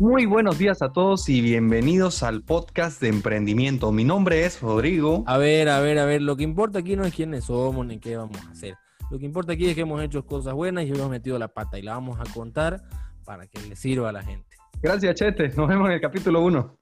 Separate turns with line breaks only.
Muy buenos días a todos y bienvenidos al podcast de emprendimiento. Mi nombre es Rodrigo.
A ver, a ver, a ver, lo que importa aquí no es quiénes somos ni qué vamos a hacer. Lo que importa aquí es que hemos hecho cosas buenas y hemos metido la pata y la vamos a contar para que le sirva a la gente.
Gracias, Chete. Nos vemos en el capítulo 1.